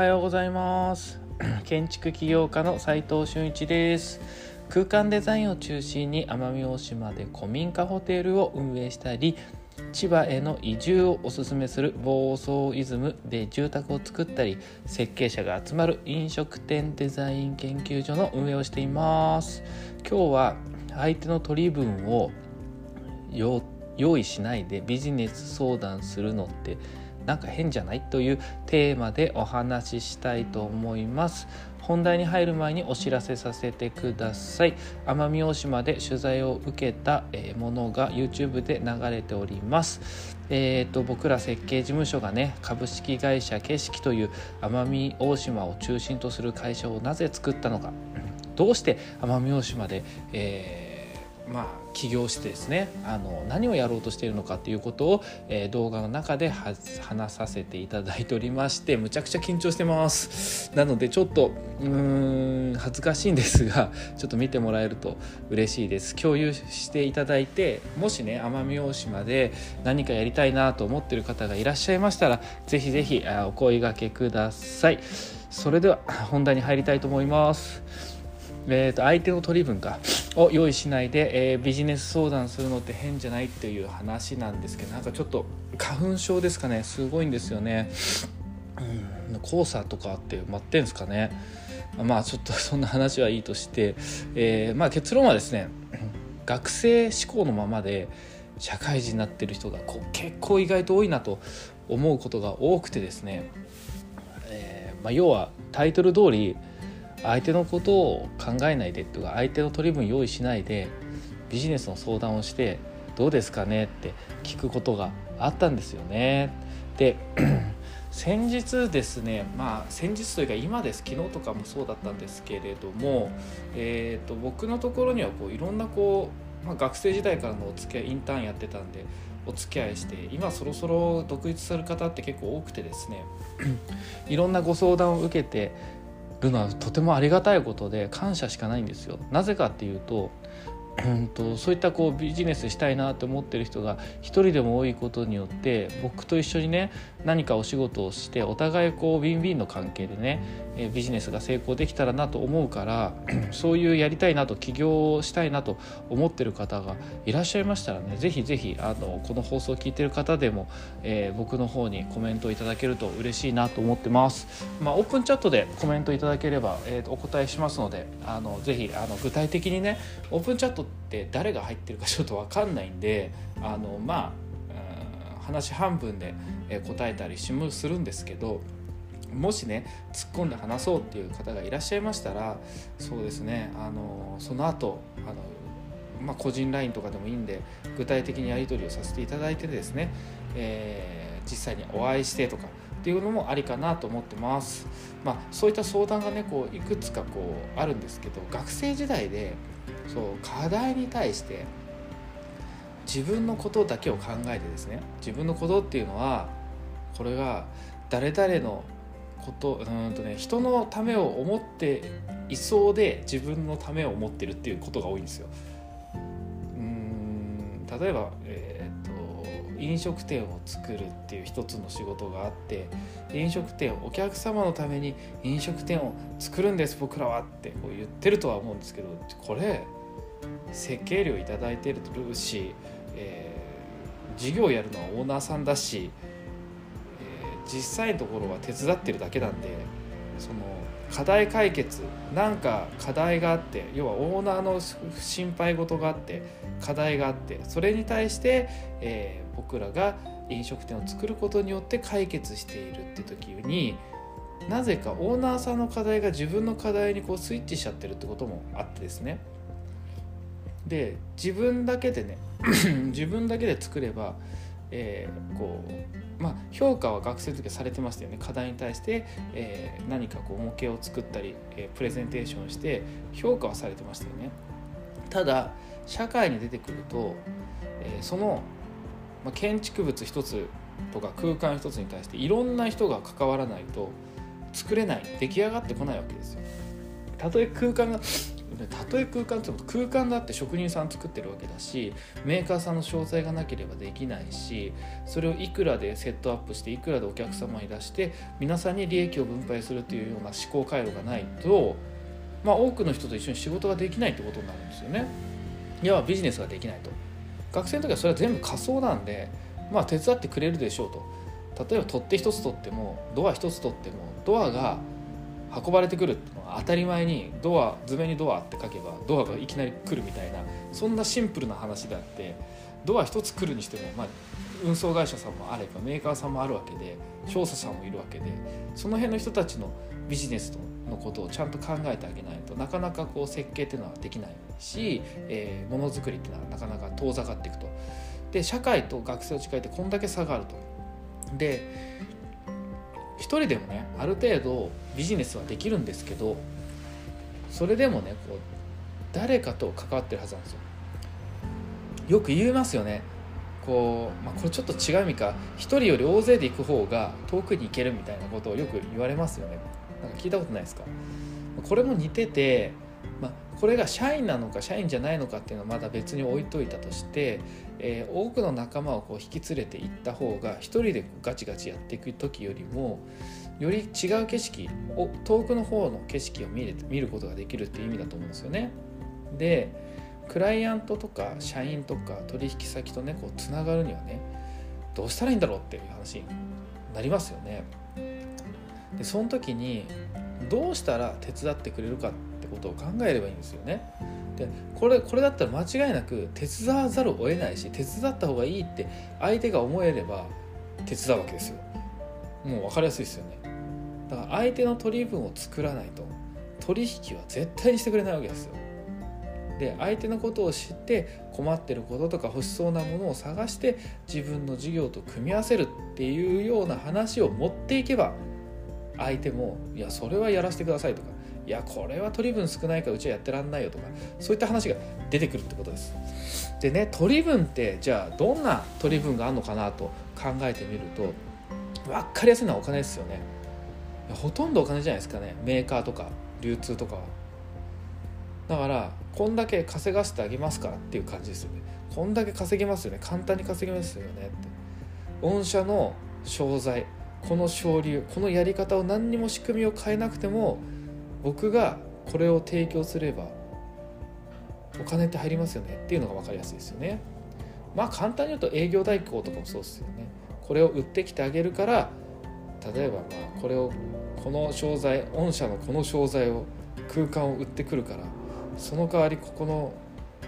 はようございます。建築起業家の斉藤俊一です。空間デザインを中心に奄美大島で古民家ホテルを運営したり千葉への移住をおすすめする房総イズムで住宅を作ったり設計者が集まる飲食店デザイン研究所の運営をしています。今日は相手の取り分を用意しないでビジネス相談するのってなんか変じゃない？というテーマでお話ししたいと思います。本題に入る前にお知らせさせてください。奄美大島で取材を受けたものが YouTube で流れております。えーと、僕ら設計事務所がね株式会社景色という奄美大島を中心とする会社をなぜ作ったのか。どうして奄美大島で、えーまあ、起業してですねあの何をやろうとしているのかということを、えー、動画の中で話させていただいておりましてむちゃくちゃ緊張してます。なのでちょっとうん恥ずかしいんですがちょっと見てもらえると嬉しいです。共有していただいてもしね奄美大島で何かやりたいなと思ってる方がいらっしゃいましたら是非是非お声がけください。それでは本題に入りたいと思います。えーと相手の取り分か。を用意しないで、えー、ビジネス相談するのって変じゃないっていう話なんですけどなんかちょっと花粉症ですかね。すごいんですよね。うん、黄砂とかって待ってんですかね。まあちょっとそんな話はいいとして、えー、まあ、結論はですね学生志向のままで社会人になってる人がこう結構意外と多いなと思うことが多くてですね、えー、まあ、要はタイトル通り相手のことを考えないでとか相手の取り分用意しないでビジネスの相談をしてどうですかねって聞くことがあったんですよね。で 先日ですねまあ先日というか今です昨日とかもそうだったんですけれども、えーと、僕のところにはこういろんなこう、まあ、学生時代からのお付き合いインターンやってたんでお付き合いして今そろそろ独立する方って結構多くてですね いろんなご相談を受けてるのはとてもありがたいことで感謝しかないんですよ。なぜかっていうとうんとそういったこうビジネスしたいなと思ってる人が一人でも多いことによって僕と一緒にね何かお仕事をしてお互いこうウィンウィンの関係でねビジネスが成功できたらなと思うから そういうやりたいなと起業したいなと思ってる方がいらっしゃいましたらね是非是非あのこの放送を聞いてる方でも、えー、僕の方にコメントいただけると嬉しいなと思ってます。まあ、オープンチャットでコメントいただければ、えー、お答えしますのであのぜひあの具体的にねオープンチャットって誰が入ってるかちょっと分かんないんであのまあ話半分で答えたりするんですけどもしね突っ込んで話そうっていう方がいらっしゃいましたらそうですねあのその後あのまあ、個人 LINE とかでもいいんで具体的にやり取りをさせていただいてですね、えー、実際にお会いしてとかっていうのもありかなと思ってます。まあ、そういった相談がねこういくつかこうあるんですけど学生時代でそう課題に対して自分のことだけを考えてですね自分のことっていうのはこれが誰々のことうんとね人のためを思っていそうで自分のためを思ってるっていうことが多いんですよ。うん例えば、えーと、飲食店を作るっていう一つの仕事があって飲食店お客様のために飲食店を作るんです僕らはってこう言ってるとは思うんですけどこれ設計料頂いてるし、えー、事業やるのはオーナーさんだしえ実際のところは手伝ってるだけなんでその課題解決なんか課題があって要はオーナーの心配事があって課題があってそれに対して、えー、僕らが飲食店を作ることによって解決しているって時になぜかオーナーさんの課題が自分の課題にこうスイッチしちゃってるってこともあってですね。で自分だけでね 自分だけで作ればえー、こうまあ、評価は学生の時はされてましたよね。課題に対して、えー、何かこう模型を作ったり、え、プレゼンテーションして評価はされてましたよね。ただ社会に出てくると、えその、まあ、建築物一つとか空間一つに対していろんな人が関わらないと作れない出来上がってこないわけですよ。たとえ空間がでたとえ空間っても空間だって職人さん作ってるわけだしメーカーさんの商材がなければできないしそれをいくらでセットアップしていくらでお客様に出して皆さんに利益を分配するというような思考回路がないと、まあ、多くの人と一緒に仕事ができないってことになるんですよね。いわばビジネスができないと。学生の時はそれは全部仮想なんで、まあ、手伝ってくれるでしょうと。例えば取っ手一つ取ってもドア一つ取ってもドアが運ばれてくるって当たり前にドア図面にドアって書けばドアがいきなり来るみたいなそんなシンプルな話であってドア一つ来るにしても、まあ、運送会社さんもあればメーカーさんもあるわけで商社さんもいるわけでその辺の人たちのビジネスのことをちゃんと考えてあげないとなかなかこう設計っていうのはできないし、えー、ものづくりっていうのはなかなか遠ざかっていくと。で社会と学生を近いってこんだけ差があると。で人でもねある程度ビジネスはできるんですけどそれでもねこう誰かと関わってるはずなんですよ。よく言いますよね。こう、まあ、これちょっと違う意味か一人より大勢で行く方が遠くに行けるみたいなことをよく言われますよね。なんか聞いたことないですか？これも似てて、まあ、これが社員なのか社員じゃないのかっていうのはまだ別に置いといたとして、えー、多くの仲間をこう引き連れて行った方が一人でガチガチやっていく時よりもより違う景色を遠くの方の景色を見れ見ることができるっていう意味だと思うんですよね。でクライアントとか社員とか取引先とねこうつながるにはねどうしたらいいんだろうっていう話になりますよね。でその時にどうしたら手伝ってくれるかってことを考えればいいんですよね。でこれこれだったら間違いなく手伝わざるを得ないし手伝った方がいいって相手が思えれば手伝うわけですよ。もう分かりやすいですよね。だから相手の取り分を作らないと取引は絶対にしてくれないわけですよ。で相手のことを知って困ってることとか欲しそうなものを探して自分の事業と組み合わせるっていうような話を持っていけば相手も「いやそれはやらせてください」とか「いやこれは取り分少ないからうちはやってらんないよ」とかそういった話が出てくるってことです。でね取り分ってじゃあどんな取り分があるのかなと考えてみると分かりやすいのはお金ですよね。ほとんどお金じゃないですかねメーカーとか流通とかは。だからこんだけ稼がせてあげますからっていう感じですよねこんだけ稼げますよね簡単に稼げますよねって御社の商材この省流このやり方を何にも仕組みを変えなくても僕がこれを提供すればお金って入りますよねっていうのが分かりやすいですよね。まあ簡単に言うと営業代行とかもそうですよね。これを売ってきてあげるから例えばまあこれをこの商材御社のこの商材を空間を売ってくるからその代わりここの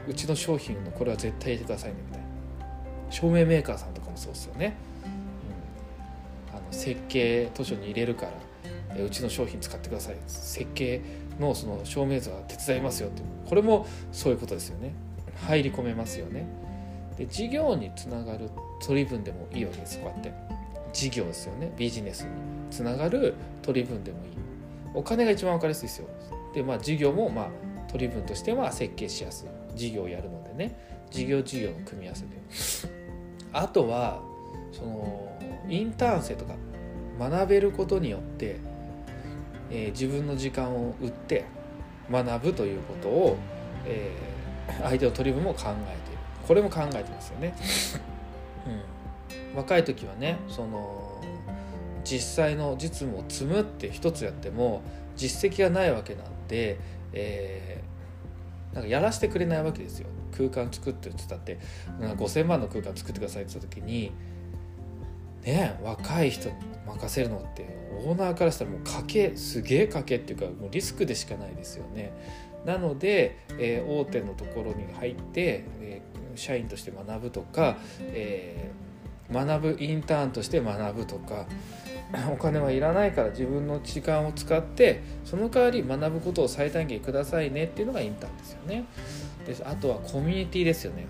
うちの商品のこれは絶対入れてくださいねみたいな。照明メーカーさんとかもそうですよね、うん、あの設計図書に入れるから。うちの商品使ってください。設計のその照明図は手伝いますよって。これもそういうことですよね。入り込めますよね。で事業につながる取り分でもいいわけです。こうやって。事業ですよね。ビジネスにつながる取り分でもいい。お金が一番分かりやすいですよ。でまあ事業もまあ取り分としては設計しやすい。事業をやるのでね。事業事業の組み合わせで。あとはそのインターン生とか学べることによって、えー、自分の時間を売って学ぶということを、えー、相手の取り分も考えている。これも考えてますよね、うん、若い時はねその実際の実務を積むって一つやっても実績がないわけなんでえー、なんかやらせてくれないわけですよ。空間作ってって言ったって。なんか5,000万の空間作ってくださいって言った時にね若い人に任せるのってオーナーからしたらもう賭けすげえ賭けっていうかもうリスクでしかないですよね。なので、えー、大手のところに入って、えー、社員として学ぶとか、えー、学ぶインターンとして学ぶとか お金はいらないから自分の時間を使ってその代わり学ぶことを最短限くださいねっていうのがインターンですよね。であとはコミュニティですよね。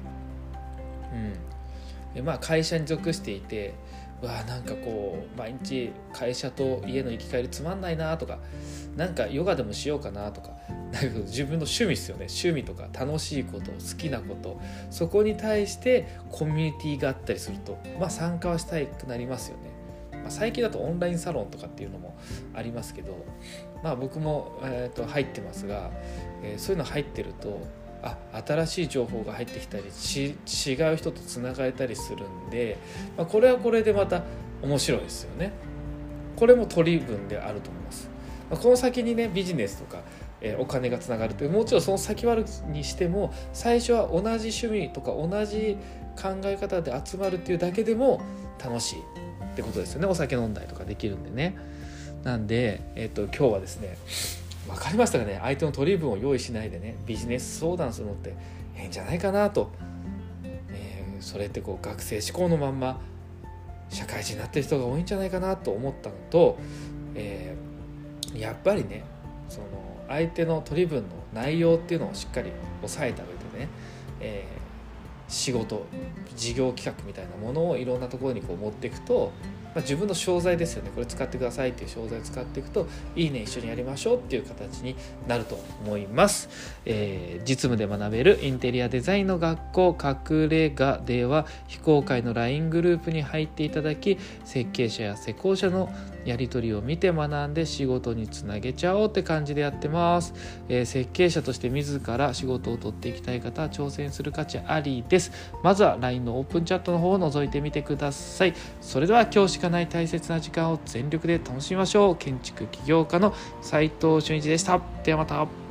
うんでまあ、会社に属していてわなんかこう毎日会社と家の行き帰りつまんないなとかなんかヨガでもしようかなとかなんか自分の趣味ですよね趣味とか楽しいこと好きなことそこに対してコミュニティがあったりするとまあ参加はしたくなりますよね。まあ、最近だとオンラインサロンとかっていうのもありますけど、まあ、僕も、えー、と入ってますが、えー、そういうの入ってるとあ新しい情報が入ってきたり違う人とつながれたりするんで、まあ、これはこれでまた面白いですよね。これも取り分であると思います。まあ、この先にねビジネスとかえお金がつながるというもちろんその先悪にしても最初は同じ趣味とか同じ考え方で集まるっていうだけでも楽しいってことですよねお酒飲んだりとかできるんでね。なんで、えっと、今日はですね分かりましたかね？相手の取り分を用意しないでねビジネス相談するのって変じゃないかなと、えー、それってこう学生志向のまんま社会人になってる人が多いんじゃないかなと思ったのと、えー、やっぱりねその相手の取り分の内容っていうのをしっかり押さえた上でね、えー、仕事事業企画みたいなものをいろんなところにこう持っていくとまあ、自分の商材ですよね。これ使ってくださいっていう商材を使っていくといいね一緒にやりましょうっていう形になると思います、えー、実務で学べるインテリアデザインの学校隠れ家では非公開の LINE グループに入っていただき設計者や施工者のやり取りを見て学んで仕事につなげちゃおうって感じでやってます、えー、設計者として自ら仕事を取っていきたい方は挑戦する価値ありです。まずは LINE のオープンチャットの方を覗いてみてください。それでは今日しかない大切な時間を全力で楽しみましょう。建築起業家の斉藤俊一でした。ではまた。